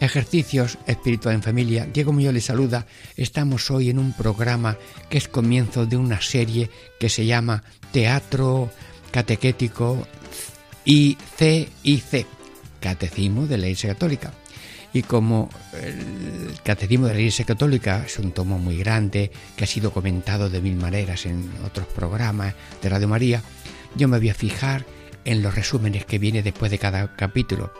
Ejercicios espiritual en familia. Diego Muñoz les saluda. Estamos hoy en un programa que es comienzo de una serie que se llama Teatro Catequético ICIC, Catecismo de la Iglesia Católica. Y como el Catecismo de la Iglesia Católica es un tomo muy grande, que ha sido comentado de mil maneras en otros programas de Radio María, yo me voy a fijar en los resúmenes que viene después de cada capítulo.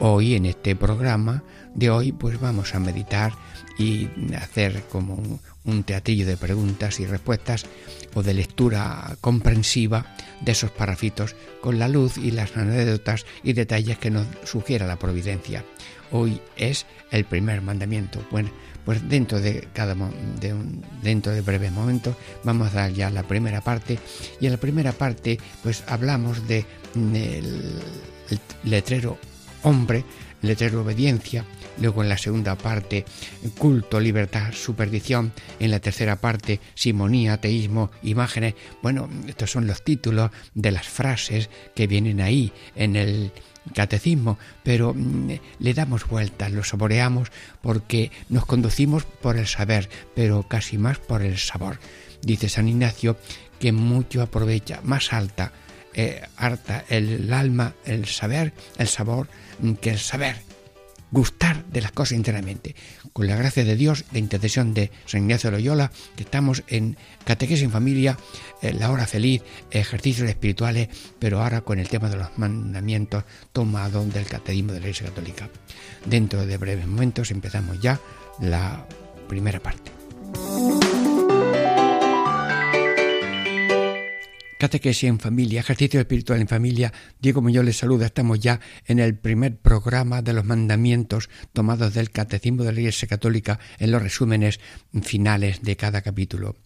Hoy en este programa de hoy pues vamos a meditar y hacer como un, un teatrillo de preguntas y respuestas o de lectura comprensiva de esos parrafitos con la luz y las anécdotas y detalles que nos sugiera la providencia. Hoy es el primer mandamiento. Bueno, pues dentro de cada de breves momentos vamos a dar ya la primera parte y en la primera parte pues hablamos de el letrero hombre, letrero obediencia, luego en la segunda parte culto, libertad, superstición, en la tercera parte simonía, ateísmo, imágenes. Bueno, estos son los títulos de las frases que vienen ahí en el catecismo, pero mm, le damos vueltas, lo saboreamos porque nos conducimos por el saber, pero casi más por el sabor. Dice San Ignacio que mucho aprovecha, más alta, eh, harta el alma, el saber, el sabor, mm, que el saber gustar de las cosas internamente. Con la gracia de Dios, de intercesión de San Ignacio de Loyola, que estamos en Catequesis en Familia, la hora feliz, ejercicios espirituales, pero ahora con el tema de los mandamientos tomado del Catecismo de la Iglesia Católica. Dentro de breves momentos empezamos ya la primera parte. Catequesis en familia, ejercicio espiritual en familia. Diego Muñoz les saluda. Estamos ya en el primer programa de los mandamientos tomados del Catecismo de la Iglesia Católica en los resúmenes finales de cada capítulo.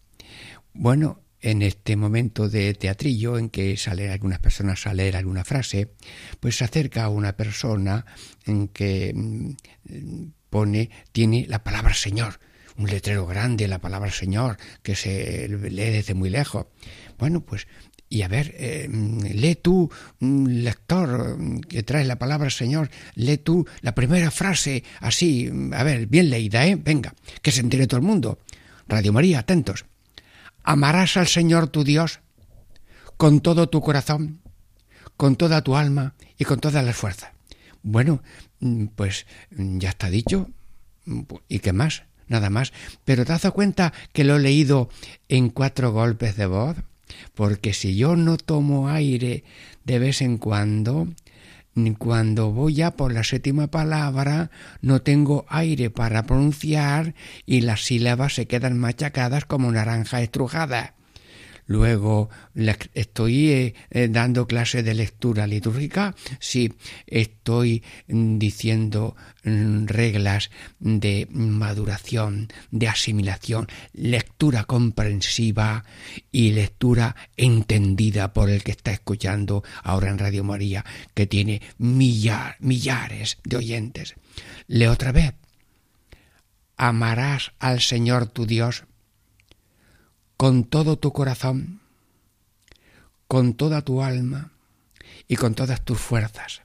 Bueno, en este momento de teatrillo en que salen algunas personas a leer alguna frase, pues se acerca a una persona en que mm, pone, tiene la palabra Señor, un letrero grande, la palabra Señor, que se lee desde muy lejos. Bueno, pues, y a ver, eh, lee tú, mm, lector, que traes la palabra Señor, lee tú la primera frase así, a ver, bien leída, ¿eh? Venga, que se entere todo el mundo. Radio María, atentos. Amarás al Señor tu Dios con todo tu corazón, con toda tu alma y con todas las fuerzas. Bueno, mm, pues mm, ya está dicho. ¿Y qué más? Nada más. Pero te has dado cuenta que lo he leído en cuatro golpes de voz porque si yo no tomo aire de vez en cuando, cuando voy ya por la séptima palabra, no tengo aire para pronunciar y las sílabas se quedan machacadas como naranja estrujada. Luego estoy eh, eh, dando clase de lectura litúrgica, sí, estoy mm, diciendo mm, reglas de maduración, de asimilación, lectura comprensiva y lectura entendida por el que está escuchando ahora en Radio María, que tiene millares de oyentes. Leo otra vez. Amarás al Señor tu Dios con todo tu corazón, con toda tu alma y con todas tus fuerzas.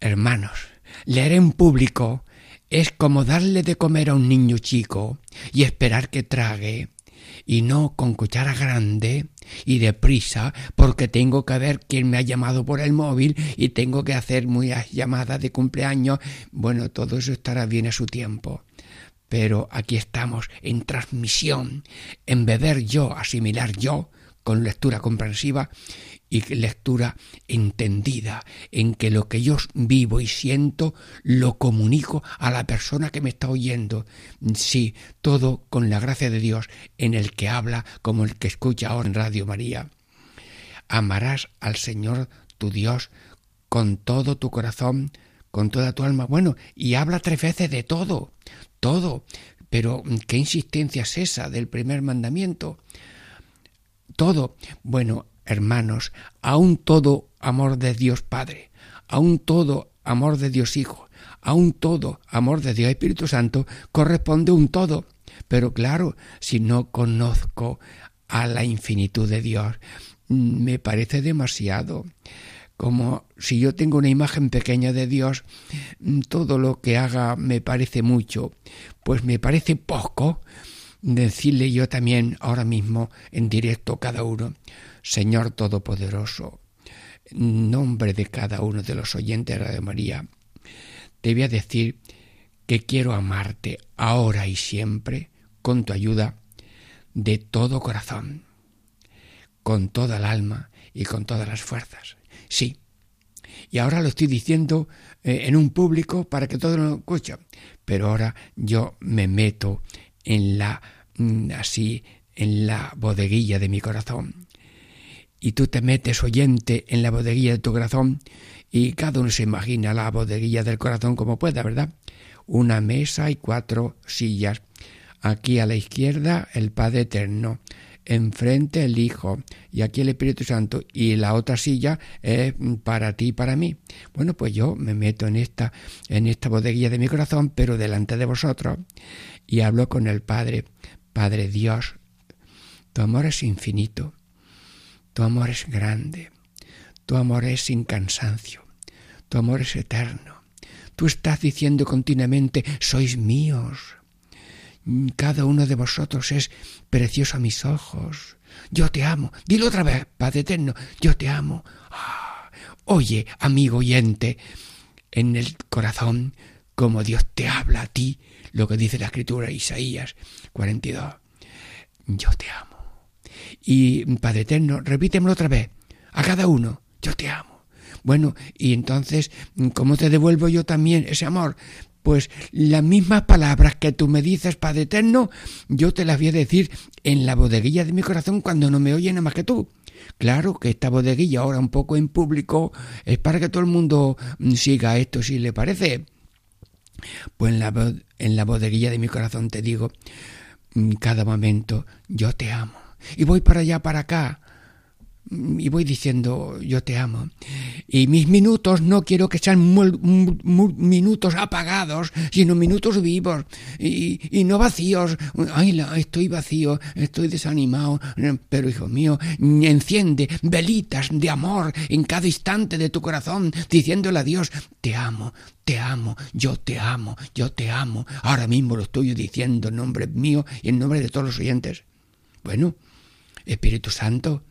Hermanos, leer en público es como darle de comer a un niño chico y esperar que trague, y no con cuchara grande y deprisa, porque tengo que ver quién me ha llamado por el móvil y tengo que hacer muchas llamadas de cumpleaños. Bueno, todo eso estará bien a su tiempo pero aquí estamos en transmisión, en beber yo, asimilar yo, con lectura comprensiva y lectura entendida, en que lo que yo vivo y siento lo comunico a la persona que me está oyendo. Sí, todo con la gracia de Dios en el que habla como el que escucha ahora en Radio María. Amarás al Señor tu Dios con todo tu corazón, con toda tu alma. Bueno, y habla tres veces de todo, todo. Pero ¿qué insistencia es esa del primer mandamiento? Todo. Bueno, hermanos, aún todo amor de Dios Padre, aún todo amor de Dios Hijo, aún todo amor de Dios Espíritu Santo corresponde un todo. Pero claro, si no conozco a la infinitud de Dios, mm, me parece demasiado. Como si yo tengo una imagen pequeña de Dios, mm, todo lo que haga me parece mucho, pues me parece poco decirle yo también ahora mismo en directo cada uno, Señor Todopoderoso, nombre de cada uno de los oyentes de Radio María, te voy a decir que quiero amarte ahora y siempre con tu ayuda de todo corazón, con toda el alma y con todas las fuerzas. Sí. Y ahora lo estoy diciendo eh, en un público para que todos lo escuchen. Pero ahora yo me meto en la mm, así en la bodeguilla de mi corazón. Y tú te metes oyente en la bodeguilla de tu corazón y cada uno se imagina la bodeguilla del corazón como pueda, ¿verdad? Una mesa y cuatro sillas Aquí a la izquierda el Padre Eterno, enfrente el Hijo y aquí el Espíritu Santo y la otra silla es para ti y para mí. Bueno, pues yo me meto en esta en esta bodeguilla de mi corazón, pero delante de vosotros y hablo con el Padre, Padre Dios. Tu amor es infinito. Tu amor es grande. Tu amor es sin cansancio. Tu amor es eterno. Tú estás diciendo continuamente, sois míos cada uno de vosotros es precioso a mis ojos. Yo te amo. Dilo otra vez, Padre Eterno, yo te amo. Ah, oye, amigo oyente, en el corazón, como Dios te habla a ti, lo que dice la escritura Isaías 42. Yo te amo. Y Padre Eterno, repítemelo otra vez, a cada uno, yo te amo. Bueno, y entonces, ¿cómo te devuelvo yo también ese amor? Pues las mismas palabras que tú me dices, Padre Eterno, yo te las voy a decir en la bodeguilla de mi corazón cuando no me oyen nada más que tú. Claro que esta bodeguilla ahora un poco en público es para que todo el mundo mm, siga esto si le parece. Pues en la, en la bodeguilla de mi corazón te digo, mm, cada momento, yo te amo. Y voy para allá, para acá, y voy diciendo yo te amo. Y mis minutos no quiero que sean minutos apagados, sino minutos vivos y, no vacíos. Ay, estoy vacío, estoy desanimado, pero hijo mío, enciende velitas de amor en cada instante de tu corazón, diciéndole a Dios, te amo, te amo, yo te amo, yo te amo. Ahora mismo lo estoy diciendo en nombre mío y en nombre de todos los oyentes. Bueno, Espíritu Santo,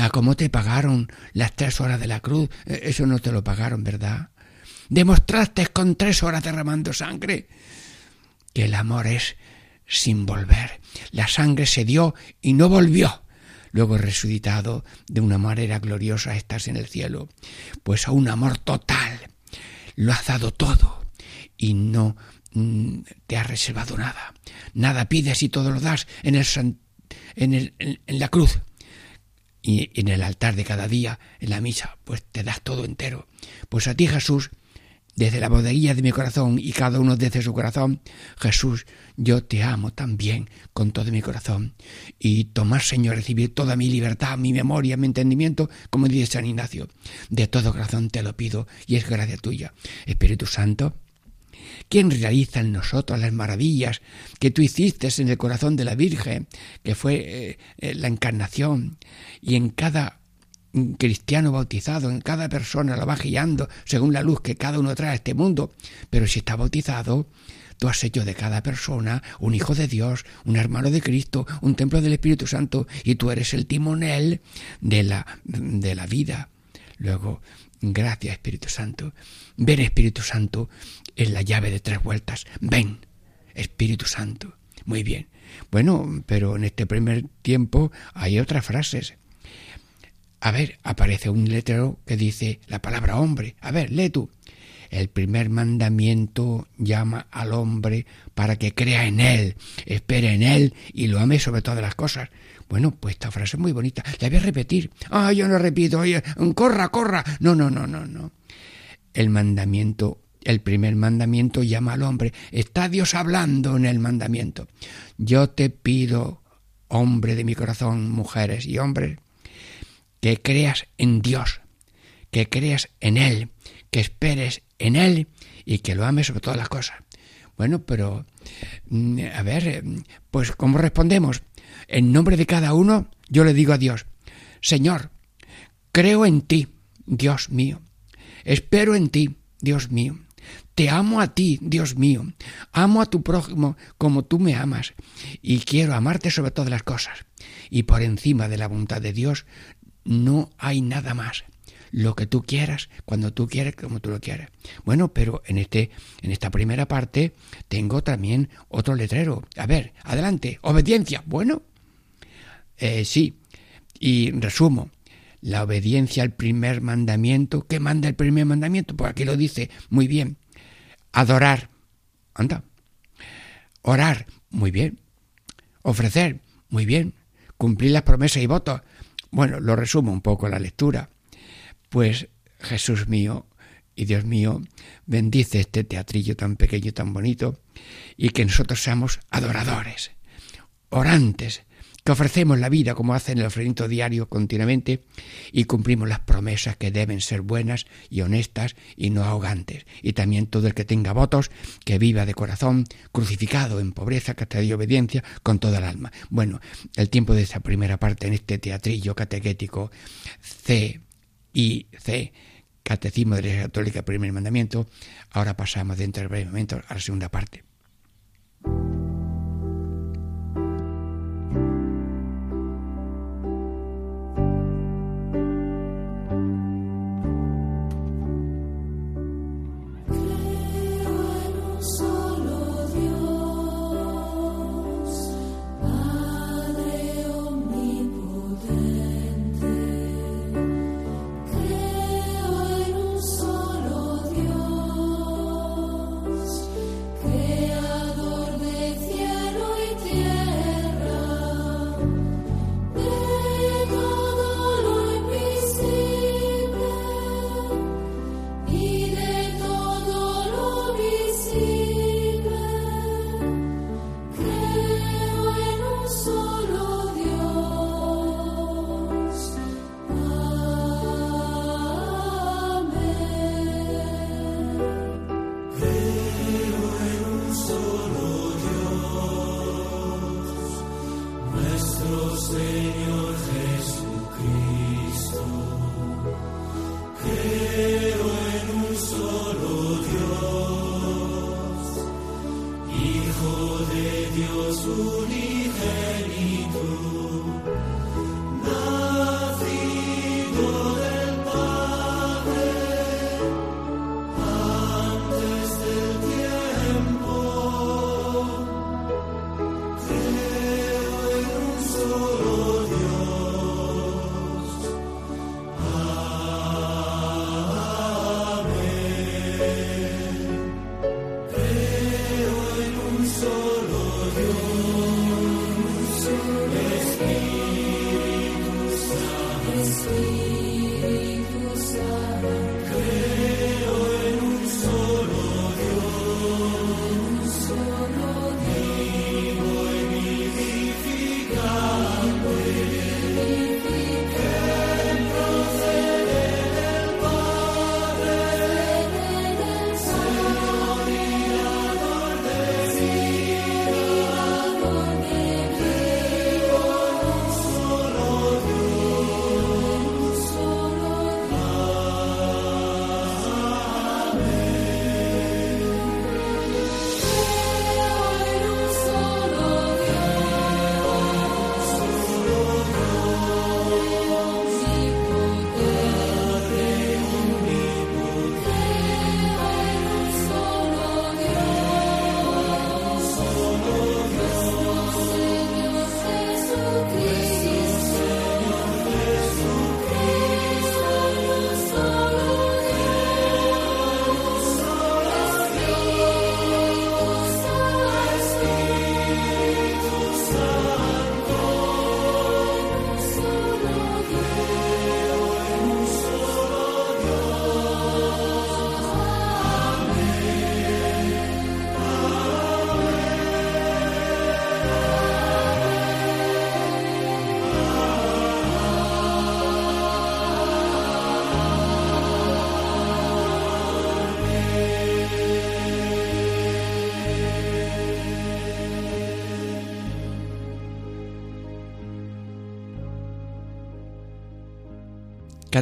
¿A cómo te pagaron las tres horas de la cruz? E, eso no te lo pagaron, ¿verdad? Demostraste con tres horas derramando sangre que el amor es sin volver. La sangre se dio y no volvió. Luego resucitado de una manera gloriosa estás en el cielo. Pues a un amor total lo has dado todo y no mm, te has reservado nada. Nada pides y todo lo das en, el, en, el, en la cruz y en el altar de cada día, en la misa, pues te das todo entero. Pues a ti Jesús, desde la bodeguilla de mi corazón y cada uno desde su corazón, Jesús, yo te amo también con todo mi corazón. Y tomar, Señor, recibir toda mi libertad, mi memoria, mi entendimiento, como dice San Ignacio. De todo corazón te lo pido y es gracia tuya. Espíritu Santo, ¿Quién realiza en nosotros las maravillas que tú hiciste en el corazón de la Virgen, que fue eh, eh, la encarnación, y en cada cristiano bautizado, en cada persona la va guiando según la luz que cada uno trae a este mundo. Pero si está bautizado, tú has hecho de cada persona un hijo de Dios, un hermano de Cristo, un templo del Espíritu Santo, y tú eres el timonel de la, de la vida. Luego, gracias Espíritu Santo. Ven Espíritu Santo es la llave de tres vueltas. Ven, Espíritu Santo. Muy bien. Bueno, pero en este primer tiempo hay otras frases. A ver, aparece un letrero que dice la palabra hombre. A ver, lee tú. El primer mandamiento llama al hombre para que crea en él, espere en él y lo ame sobre todas las cosas. Bueno, pues esta frase es muy bonita. La voy a repetir. Ah, yo no repito. Oye, corra, corra. No, no, no, no, no el mandamiento, el primer mandamiento llama al hombre. Está Dios hablando en el mandamiento. Yo te pido, hombre de mi corazón, mujeres y hombres, que creas en Dios, que creas en Él, que esperes en Él y que lo ames sobre todas las cosas. Bueno, pero, mm, a ver, pues ¿cómo respondemos? En nombre de cada uno, yo le digo a Dios, Señor, creo en ti, Dios mío. Espero en ti, Dios mío. Te amo a ti, Dios mío. Amo a tu prójimo como tú me amas. Y quiero amarte sobre todas las cosas. Y por encima de la voluntad de Dios no hay nada más. Lo que tú quieras, cuando tú quieres, como tú lo quieres. Bueno, pero en, este, en esta primera parte tengo también otro letrero. A ver, adelante. Obediencia. Bueno, eh, sí. Y resumo la obediencia al primer mandamiento. ¿Qué manda el primer mandamiento? Pues aquí lo dice muy bien. Adorar. Anda. Orar. Muy bien. Ofrecer. Muy bien. Cumplir las promesas y votos. Bueno, lo resumo un poco la lectura. Pues Jesús mío y Dios mío, bendice este teatrillo tan pequeño, tan bonito, y que nosotros seamos adoradores, orantes, que ofrecemos la vida como hacen el ofrecimiento diario continuamente y cumplimos las promesas que deben ser buenas y honestas y no ahogantes. Y también todo el que tenga votos, que viva de corazón, crucificado en pobreza, castidad y obediencia, con toda el alma. Bueno, el tiempo de esa primera parte en este teatrillo catequético C y C, Catecismo de la Iglesia Católica, primer mandamiento, ahora pasamos dentro del momento a la segunda parte.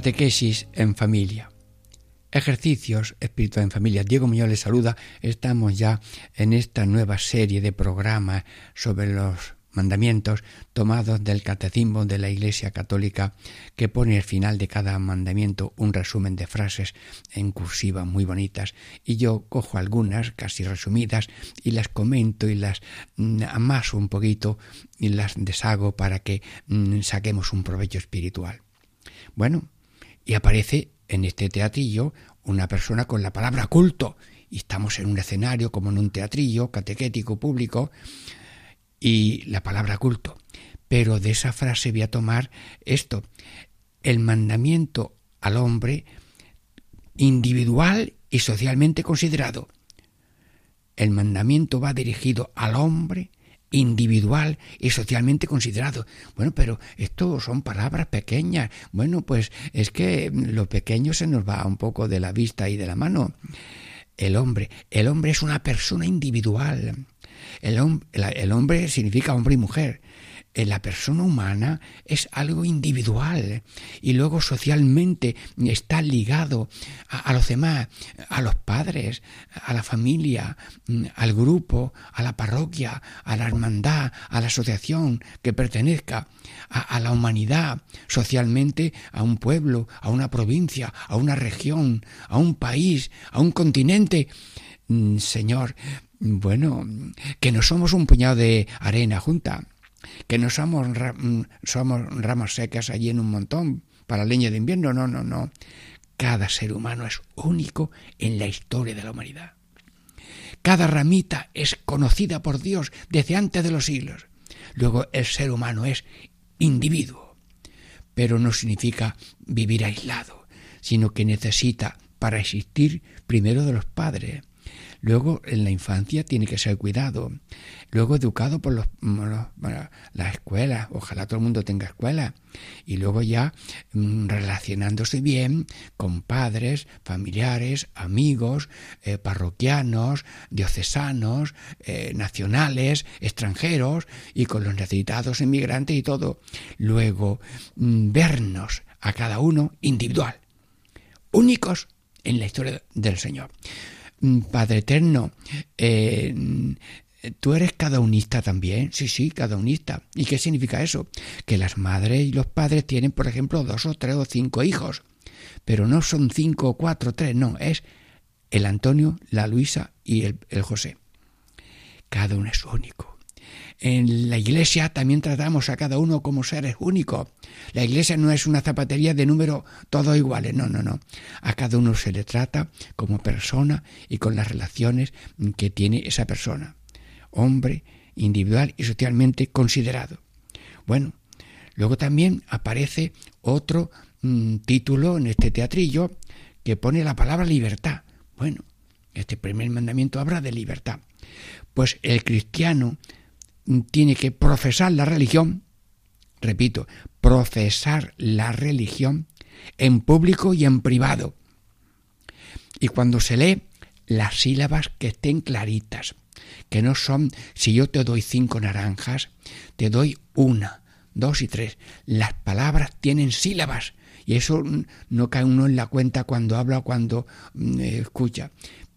Catequesis en familia. Ejercicios espirituales en familia. Diego Muñoz les saluda. Estamos ya en esta nueva serie de programas sobre los mandamientos tomados del catecismo de la Iglesia Católica que pone al final de cada mandamiento un resumen de frases en cursiva muy bonitas y yo cojo algunas casi resumidas y las comento y las mm, amaso un poquito y las deshago para que mm, saquemos un provecho espiritual. Bueno, y aparece en este teatrillo una persona con la palabra culto y estamos en un escenario como en un teatrillo catequético público y la palabra culto. Pero de esa frase voy a tomar esto, el mandamiento al hombre individual y socialmente considerado. El mandamiento va dirigido al hombre individual y socialmente considerado. Bueno, pero esto son palabras pequeñas. Bueno, pues es que lo pequeño se nos va un poco de la vista y de la mano. El hombre, el hombre es una persona individual el, hombre significa hombre y mujer. La persona humana es algo individual y luego socialmente está ligado a, los demás, a los padres, a la familia, mm, al grupo, a la parroquia, a la hermandad, a la asociación que pertenezca, a la humanidad, socialmente a un pueblo, a una provincia, a una región, a un país, a un continente. Mm, Señor, bueno, que no somos un puñado de arena junta, que no somos, mm, somos ramas secas allí en un montón para leña de invierno, no, no, no. Cada ser humano es único en la historia de la humanidad. Cada ramita es conocida por Dios desde antes de los siglos. Luego el ser humano es individuo, pero no significa vivir aislado, sino que necesita para existir primero de los padres, Luego, en la infancia tiene que ser cuidado. Luego, educado por los, las escuelas. Ojalá todo el mundo tenga escuela. Y luego ya mm, relacionándose bien con padres, familiares, amigos, eh, parroquianos, diocesanos, eh, nacionales, extranjeros y con los necesitados inmigrantes y todo. Luego, mm, vernos a cada uno individual, únicos en la historia del Señor. Mm, Padre Eterno, eh, ¿tú eres cada unista también? Sí, sí, cada unista. ¿Y qué significa eso? Que las madres y los padres tienen, por ejemplo, dos o tres o cinco hijos, pero no son cinco o cuatro, tres, no, es el Antonio, la Luisa y el, el José. Cada uno es único. En la iglesia también tratamos a cada uno como seres únicos. La iglesia no es una zapatería de números todos iguales, no, no, no. A cada uno se le trata como persona y con las relaciones que tiene esa persona. Hombre, individual y socialmente considerado. Bueno, luego también aparece otro mm, título en este teatrillo que pone la palabra libertad. Bueno, este primer mandamiento habla de libertad. Pues el cristiano tiene que profesar la religión, repito, profesar la religión en público y en privado. Y cuando se lee, las sílabas que estén claritas, que no son, si yo te doy cinco naranjas, te doy una, dos y tres. Las palabras tienen sílabas y eso no cae uno en la cuenta cuando habla o cuando mm, escucha.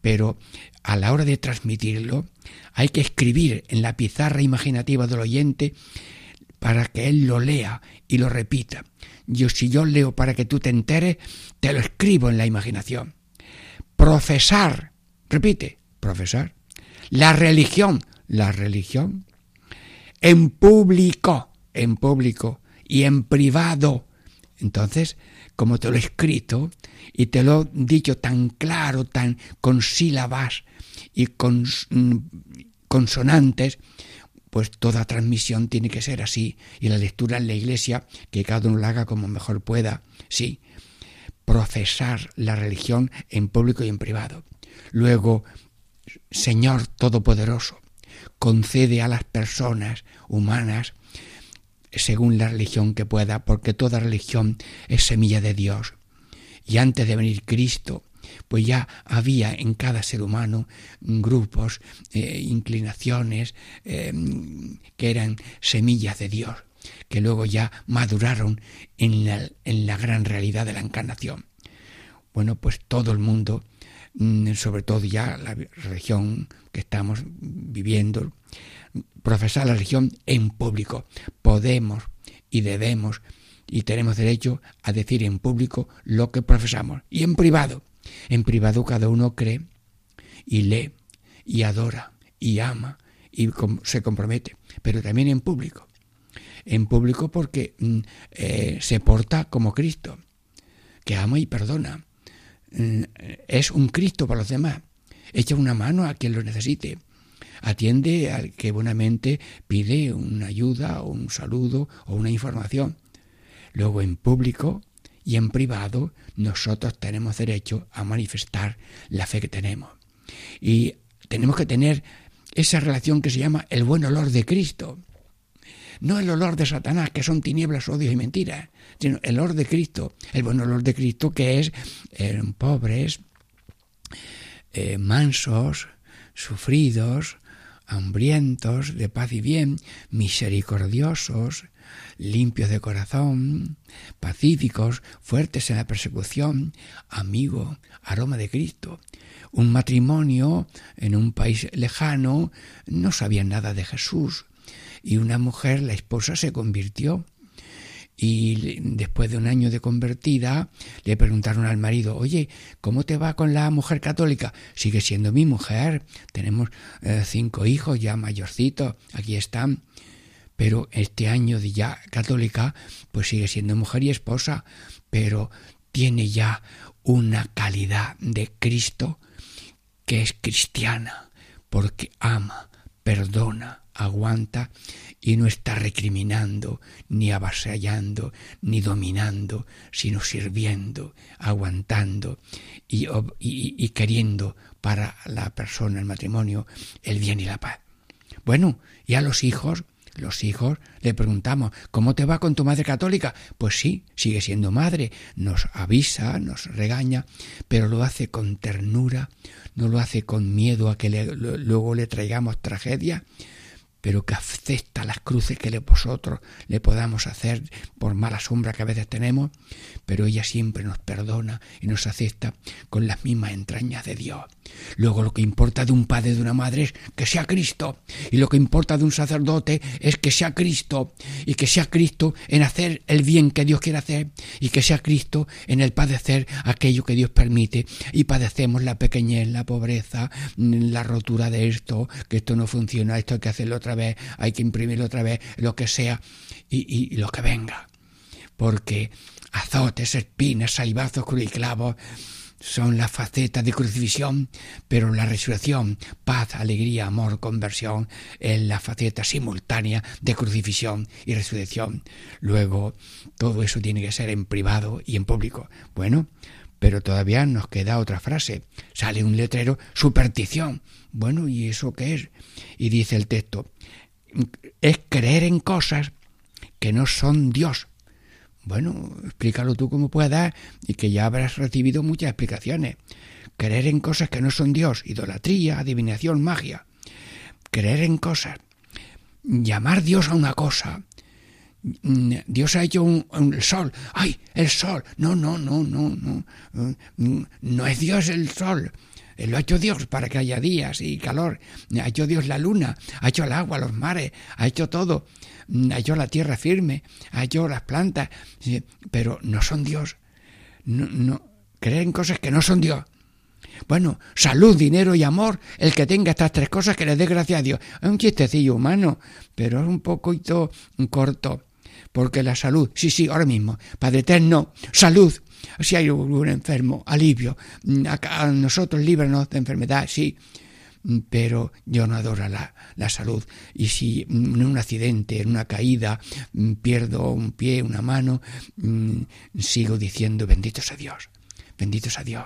Pero a la hora de transmitirlo, hay que escribir en la pizarra imaginativa del oyente para que él lo lea y lo repita. Yo si yo leo para que tú te enteres, te lo escribo en la imaginación. Profesar, repite, profesar. La religión, la religión. En público, en público y en privado. Entonces, como te lo he escrito y te lo he dicho tan claro, tan con sílabas y con mm, consonantes, pues toda transmisión tiene que ser así. Y la lectura en la iglesia, que cada uno la haga como mejor pueda, sí. Profesar la religión en público y en privado. Luego, Señor Todopoderoso, concede a las personas humanas según la religión que pueda, porque toda religión es semilla de Dios. Y antes de venir Cristo, pues ya había en cada ser humano grupos, eh, inclinaciones eh, que eran semillas de Dios. que luego ya maduraron en la, en la gran realidad de la encarnación. Bueno, pues todo el mundo, sobre todo ya la religión que estamos viviendo, profesar la religión en público. Podemos y debemos y tenemos derecho a decir en público lo que profesamos y en privado. En privado cada uno cree y lee y adora y ama y se compromete, pero también en público. En público porque mm, eh, se porta como Cristo, que ama y perdona. Mm, es un Cristo para los demás. Echa una mano a quien lo necesite. Atiende al que buenamente pide una ayuda o un saludo o una información. Luego en público y en privado nosotros tenemos derecho a manifestar la fe que tenemos. Y tenemos que tener esa relación que se llama el buen olor de Cristo. No el olor de Satanás, que son tinieblas, odios y mentiras, el olor de Cristo, el buen olor de Cristo que es eh, pobres, eh, mansos, sufridos, hambrientos de paz y bien, misericordiosos, limpios de corazón, pacíficos, fuertes en la persecución, amigo, aroma de Cristo. Un matrimonio en un país lejano no sabía nada de Jesús y una mujer, la esposa, se convirtió y después de un año de convertida le preguntaron al marido, oye, ¿cómo te va con la mujer católica? Sigue siendo mi mujer, tenemos eh, cinco hijos ya mayorcitos, aquí están, pero este año de ya católica, pues sigue siendo mujer y esposa, pero tiene ya una calidad de Cristo que es cristiana, porque ama, perdona, aguanta y no está recriminando, ni avasallando, ni dominando, sino sirviendo, aguantando y, y, queriendo para la persona, el matrimonio, el bien y la paz. Bueno, y a los hijos, los hijos le preguntamos, ¿cómo te va con tu madre católica? Pues sí, sigue siendo madre, nos avisa, nos regaña, pero lo hace con ternura, no lo hace con miedo a que luego le traigamos tragedia, pero que acepta las cruces que vosotros le podamos hacer por mala sombra que a veces tenemos, pero ella siempre nos perdona y nos acepta con las mismas entrañas de Dios. Luego lo que importa de un padre de una madre es que sea Cristo, y lo que importa de un sacerdote es que sea Cristo, y que sea Cristo en hacer el bien que Dios quiere hacer, y que sea Cristo en el padecer aquello que Dios permite, y padecemos la pequeñez, la pobreza, la rotura de esto, que esto no funciona, esto hay que hacerlo otra vez, hay que imprimirlo otra vez, lo que sea, y, lo que venga. Porque azotes, espinas, salivazos, cruz y clavos son las facetas de crucifixión, pero la resurrección, paz, alegría, amor, conversión, es la faceta simultánea de crucifixión y resurrección. Luego, todo eso tiene que ser en privado y en público. Bueno, pero todavía nos queda otra frase. Sale un letrero, superstición. Bueno, ¿y eso qué es? Y dice el texto, es creer en cosas que no son Dios. Bueno, explícalo tú como puedas y que ya habrás recibido muchas explicaciones. Creer en cosas que no son Dios, idolatría, adivinación, magia. Creer en cosas. Llamar Dios a una cosa. Dios ha hecho un, sol. ¡Ay, el sol! No, no, no, no, no. No es Dios el sol. Eh, lo ha hecho Dios para que haya días y calor. Ha hecho Dios la luna, ha hecho el agua, los mares, ha hecho todo. Mm, ha hecho la tierra firme, ha hecho las plantas, pero no son Dios. No, no, creen cosas que no son Dios. Bueno, salud, dinero y amor, el que tenga estas tres cosas que le dé gracias a Dios. Es un chistecillo humano, pero es un poquito corto. Porque la salud, sí, sí, ahora mismo, Padre Eterno, salud, si hay un enfermo, alivio. Mm, a nosotros líbranos de enfermedad, sí, mm, pero yo no adoro la, la, salud. Y si mm, en un accidente, en una caída, pierdo un pie, una mano, sigo diciendo bendito sea Dios, bendito sea Dios,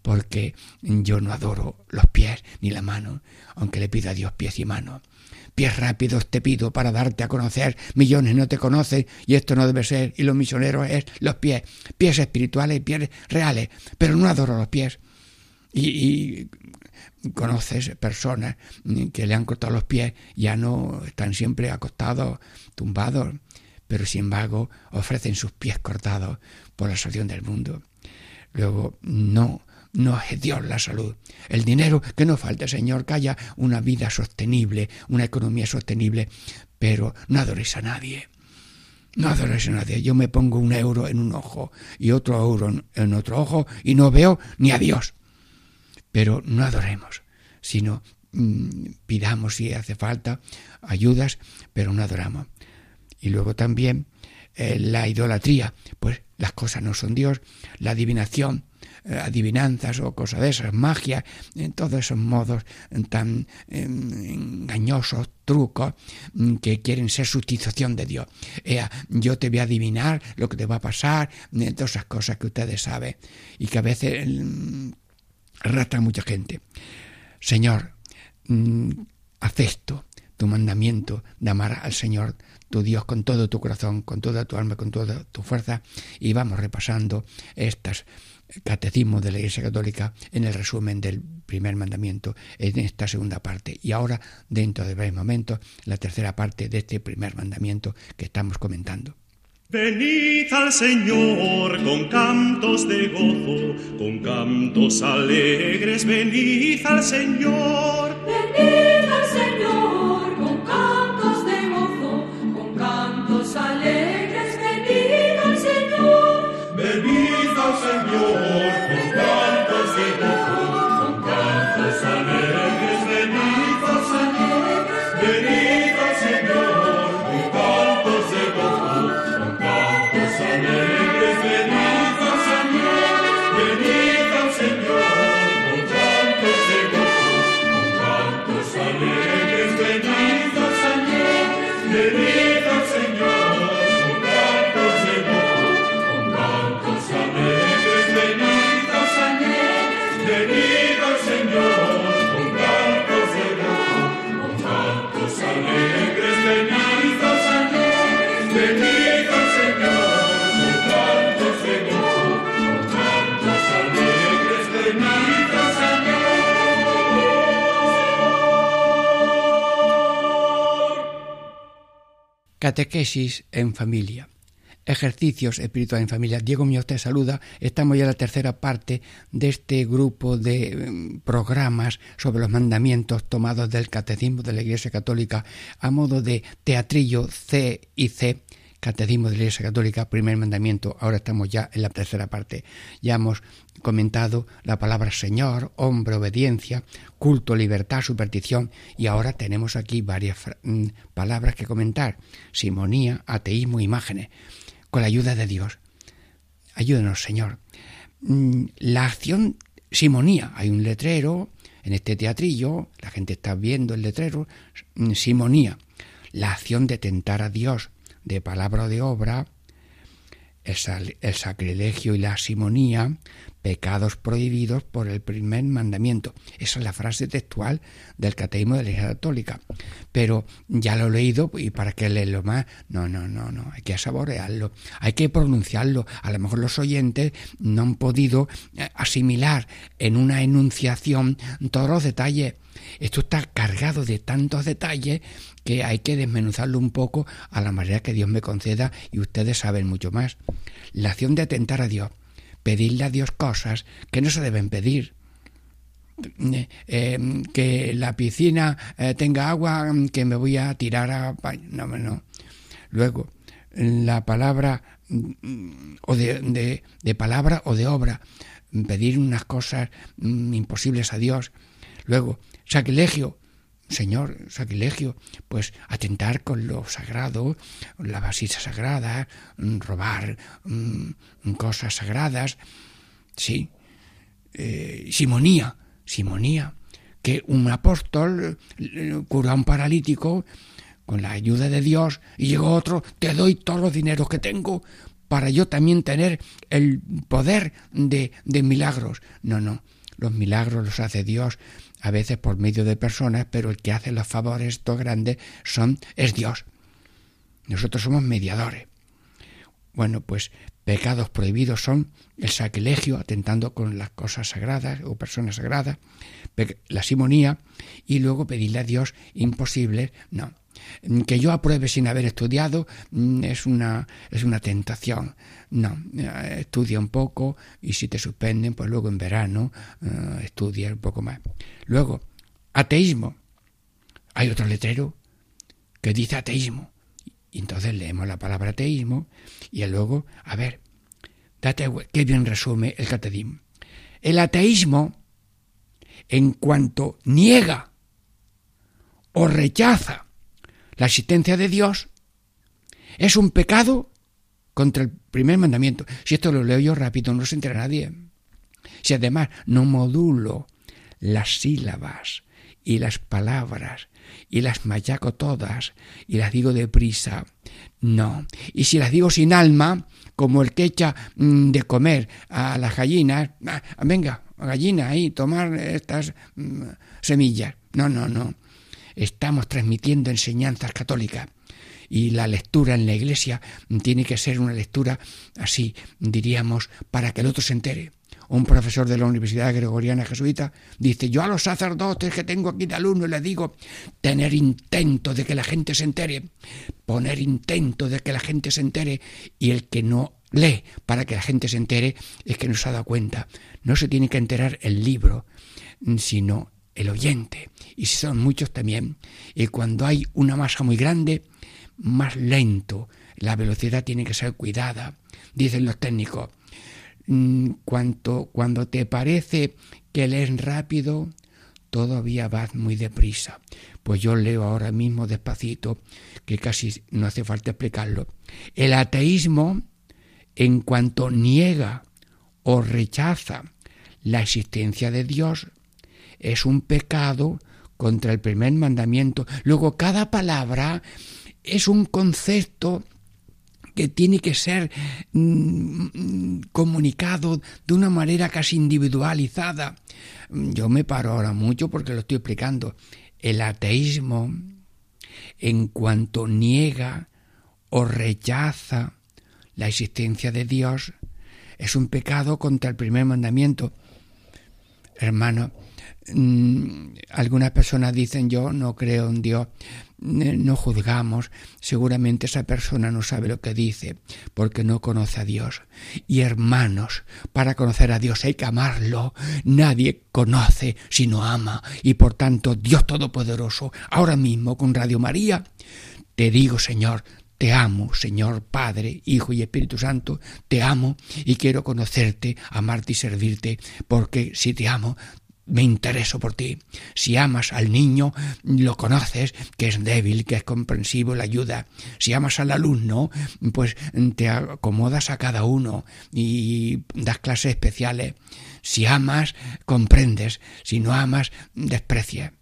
porque yo no adoro los pies ni la mano, aunque le pido a Dios pies y manos pies rápidos te pido para darte a conocer, millones no te conocen y esto no debe ser, y los misioneros es los pies, pies espirituales y pies reales, pero no adoro los pies. Y, conoces personas que le han cortado los pies, ya no están siempre acostados, tumbados, pero sin embargo ofrecen sus pies cortados por la salvación del mundo. Luego, no, no es Dios la salud. El dinero que no falte, Señor, que haya una vida sostenible, una economía sostenible, pero no adoréis a nadie. No adoréis a nadie. Yo me pongo un euro en un ojo y otro euro en otro ojo y no veo ni a Dios. Pero no adoremos, sino mm, pidamos si hace falta ayudas, pero no adoramos. Y luego también eh, la idolatría, pues las cosas no son Dios, la adivinación, adivinanzas o cosas de esas, magia, en todos esos modos tan em, engañosos, trucos, mm, que quieren ser sustitución de Dios. yo te voy a adivinar lo que te va a pasar, todas esas cosas que ustedes saben y que a veces arrastran mucha gente. Señor, mm, acepto tu mandamiento de amar al Señor tu Dios con todo tu corazón, con toda tu alma, con toda tu fuerza, y vamos repasando estas catecismos de la Iglesia Católica en el resumen del primer mandamiento en esta segunda parte. Y ahora, dentro de breves momentos, la tercera parte de este primer mandamiento que estamos comentando. Venid al Señor con cantos de gozo, con cantos alegres, venid al Señor. Venid Catequesis en familia. Ejercicios espirituales en familia. Diego Mío te saluda. Estamos ya en la tercera parte de este grupo de em, programas sobre los mandamientos tomados del Catecismo de la Iglesia Católica a modo de teatrillo C y C. Catecismo de la Iglesia Católica, primer mandamiento. Ahora estamos ya en la tercera parte. Ya hemos comentado la palabra Señor, hombre, obediencia, culto, libertad, superstición y ahora tenemos aquí varias mm, palabras que comentar. Simonía, ateísmo, imágenes. Con la ayuda de Dios. Ayúdenos, Señor. Mm, La acción simonía. Hay un letrero en este teatrillo, la gente está viendo el letrero. mm, Simonía. La acción de tentar a Dios de palabra o de obra, el, sacrilegio y la simonía, pecados prohibidos por el primer mandamiento. Esa es la frase textual del Catecismo de la Iglesia Católica. Pero ya lo he leído y para que leerlo más, no, no, no, no, hay que saborearlo, hay que pronunciarlo. A lo mejor los oyentes no han podido eh, asimilar en una enunciación todos los detalles. Esto está cargado de tantos detalles que hay que desmenuzarlo un poco a la manera que Dios me conceda y ustedes saben mucho más. La acción de atentar a Dios, pedirle a Dios cosas que no se deben pedir. Eh, eh, que la piscina eh, tenga agua, que me voy a tirar a... No, no. Luego, la palabra mm, o de, de- de palabra o de obra, pedir unas cosas mm, imposibles a Dios. Luego, sacrilegio, Señor, sacrilegio, pues atentar con lo sagrado, la vasija sagrada, mm, robar mm, cosas sagradas, sí. Eh, simonía, simonía, que un apóstol eh, curó a un paralítico con la ayuda de Dios y llegó otro, te doy todos los dineros que tengo para yo también tener el poder de, de milagros. No, no, los milagros los hace Dios a veces por medio de personas, pero el que hace los favores estos grandes son es Dios. Nosotros somos mediadores. Bueno, pues pecados prohibidos son el sacrilegio, atentando con las cosas sagradas o personas sagradas, la simonía y luego pedirle a Dios imposibles, no. Mm, que yo apruebe sin haber estudiado mm, es una, es una tentación. No, eh, estudia un poco y si te suspenden, pues luego en verano eh, estudia un poco más. Luego, ateísmo. Hay otro letrero que dice ateísmo. Y entonces leemos la palabra ateísmo y luego, a ver, date qué bien resume el catecismo. El ateísmo, en cuanto niega o rechaza la existencia de Dios, es un pecado contra el primer mandamiento. Si esto lo leo yo rápido, no se entera nadie. Si además no modulo las sílabas y las palabras y las machaco todas y las digo deprisa, no. Y si las digo sin alma, como el que echa mm, de comer a las gallinas, ah, venga, gallina ahí, tomar estas mm, semillas. No, no, no. Estamos transmitiendo enseñanzas católicas y la lectura en la iglesia tiene que ser una lectura así, diríamos, para que el otro se entere. Un profesor de la Universidad Gregoriana Jesuita dice, yo a los sacerdotes que tengo aquí de alumnos les digo, tener intento de que la gente se entere, poner intento de que la gente se entere y el que no lee para que la gente se entere es que no se ha dado cuenta. No se tiene que enterar el libro, sino el oyente. Y si son muchos también. Y cuando hay una masa muy grande, más lento. La velocidad tiene que ser cuidada. Dicen los técnicos, mm, cuanto, cuando te parece que lees rápido, todavía vas muy deprisa. Pues yo leo ahora mismo despacito, que casi no hace falta explicarlo. El ateísmo, en cuanto niega o rechaza la existencia de Dios, es un pecado contra el primer mandamiento. Luego, cada palabra es un concepto que tiene que ser mm, comunicado de una manera casi individualizada. Yo me paro ahora mucho porque lo estoy explicando. El ateísmo, en cuanto niega o rechaza la existencia de Dios, es un pecado contra el primer mandamiento. Hermano, mm, algunas personas dicen yo no creo en Dios, no juzgamos, seguramente esa persona no sabe lo que dice porque no conoce a Dios. Y hermanos, para conocer a Dios hay que amarlo. Nadie conoce si no ama. Y por tanto, Dios Todopoderoso, ahora mismo con Radio María, te digo, Señor, te amo, Señor Padre, Hijo y Espíritu Santo, te amo y quiero conocerte, amarte y servirte, porque si te amo, me intereso por ti. Si amas al niño, lo conoces, que es débil, que es comprensivo, le ayuda. Si amas al alumno, pues te acomodas a cada uno y das clases especiales. Si amas, comprendes. Si no amas, desprecia.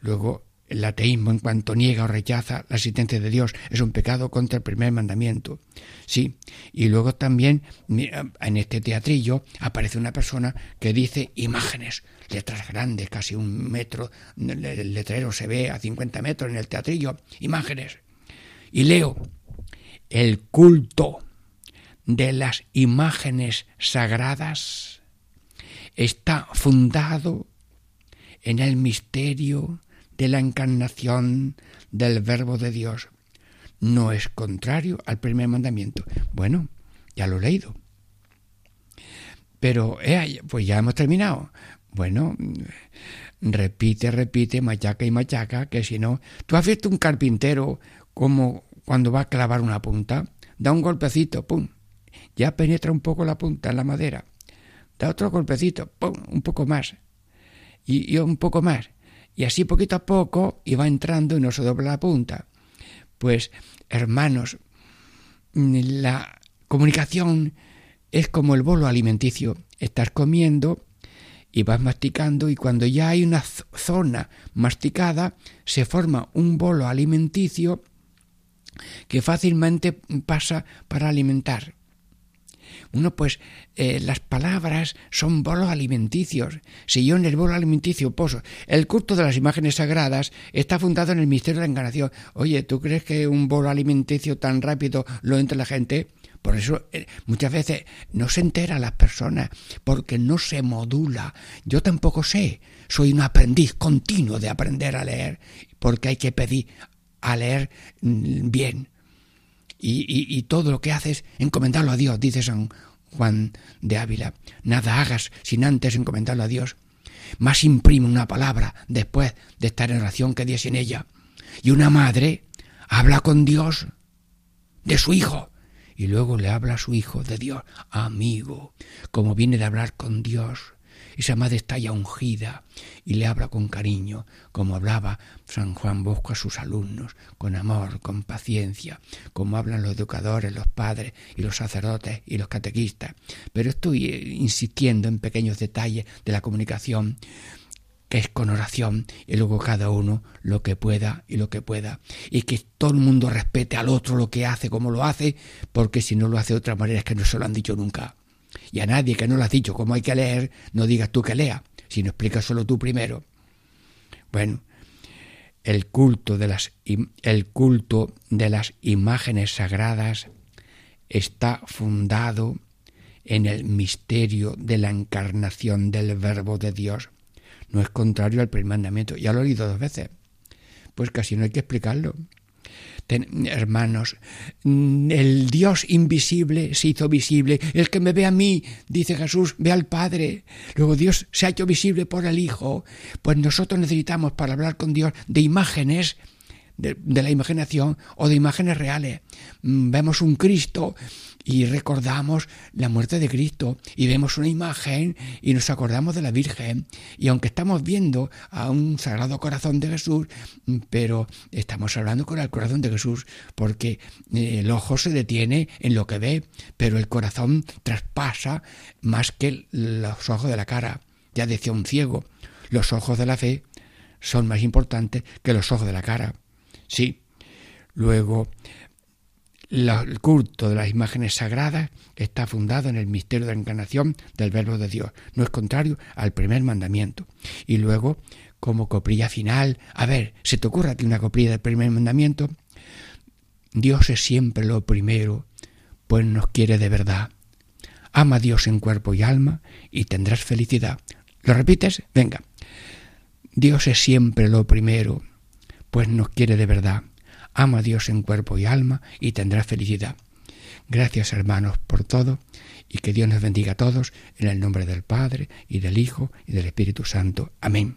Luego, el ateísmo, en cuanto niega o rechaza la existencia de Dios, es un pecado contra el primer mandamiento. Sí, y luego también en este teatrillo aparece una persona que dice imágenes, letras grandes, casi un metro, el letrero se ve a 50 metros en el teatrillo, imágenes. Y leo, el culto de las imágenes sagradas está fundado en el misterio de la encarnación del Verbo de Dios. No es contrario al primer mandamiento. Bueno, ya lo he leído. Pero, eh, pues ya hemos terminado. Bueno, repite, repite, machaca y machaca, que si no, tú has visto un carpintero como cuando va a clavar una punta, da un golpecito, pum, ya penetra un poco la punta en la madera, da otro golpecito, pum, un poco más, y, y un poco más, y así poquito a poco iba entrando y no se dobla la punta. Pues, hermanos, la comunicación es como el bolo alimenticio. Estás comiendo y vas masticando y cuando ya hay una zona masticada se forma un bolo alimenticio que fácilmente pasa para alimentar. Uno, pues, eh, las palabras son bolos alimenticios. Si yo en el bolo alimenticio poso el culto de las imágenes sagradas, está fundado en el misterio de la encarnación. Oye, ¿tú crees que un bolo alimenticio tan rápido lo entra la gente? Por eso eh, muchas veces no se entera las personas, porque no se modula. Yo tampoco sé, soy un aprendiz continuo de aprender a leer, porque hay que pedir a leer mm, bien. Y, todo lo que haces, encomendarlo a Dios, dice San Juan de Ávila. Nada hagas sin antes encomendarlo a Dios. Más imprime una palabra después de estar en oración que diez sin ella. Y una madre habla con Dios de su hijo y luego le habla a su hijo de Dios, amigo, como viene de hablar con Dios esa madre está ya ungida y le habla con cariño, como hablaba San Juan Bosco a sus alumnos, con amor, con paciencia, como hablan los educadores, los padres y los sacerdotes y los catequistas. Pero estoy eh, insistiendo en pequeños detalles de la comunicación que es con oración y luego cada uno lo que pueda y lo que pueda y que todo el mundo respete al otro lo que hace como lo hace porque si no lo hace de otra manera es que no se lo han dicho nunca y a nadie que no lo has dicho cómo hay que leer, no digas tú que lea, sino explica solo tú primero. Bueno, el culto de las, el culto de las imágenes sagradas está fundado en el misterio de la encarnación del Verbo de Dios. No es contrario al primer mandamiento. Ya lo he oído dos veces. Pues casi no hay que explicarlo hermanos, el Dios invisible se hizo visible. El que me ve a mí, dice Jesús, ve al Padre. Luego Dios se ha hecho visible por el Hijo. Pues nosotros necesitamos para hablar con Dios de imágenes de, la imaginación o de imágenes reales. Mm, vemos un Cristo y recordamos la muerte de Cristo y vemos una imagen y nos acordamos de la Virgen y aunque estamos viendo a un sagrado corazón de Jesús, pero estamos hablando con el corazón de Jesús porque eh, el ojo se detiene en lo que ve, pero el corazón traspasa más que los ojos de la cara. Ya decía un ciego, los ojos de la fe son más importantes que los ojos de la cara. Sí. Luego, el culto de las imágenes sagradas está fundado en el misterio de la encarnación del Verbo de Dios. No es contrario al primer mandamiento. Y luego, como coprilla final, a ver, ¿se te ocurre aquí una coprilla del primer mandamiento? Dios es siempre lo primero, pues nos quiere de verdad. Ama a Dios en cuerpo y alma y tendrás felicidad. ¿Lo repites? Venga. Dios es siempre lo primero, pues nos quiere de verdad. Ama a Dios en cuerpo y alma y tendrá felicidad. Gracias hermanos por todo y que Dios nos bendiga a todos en el nombre del Padre y del Hijo y del Espíritu Santo. Amén.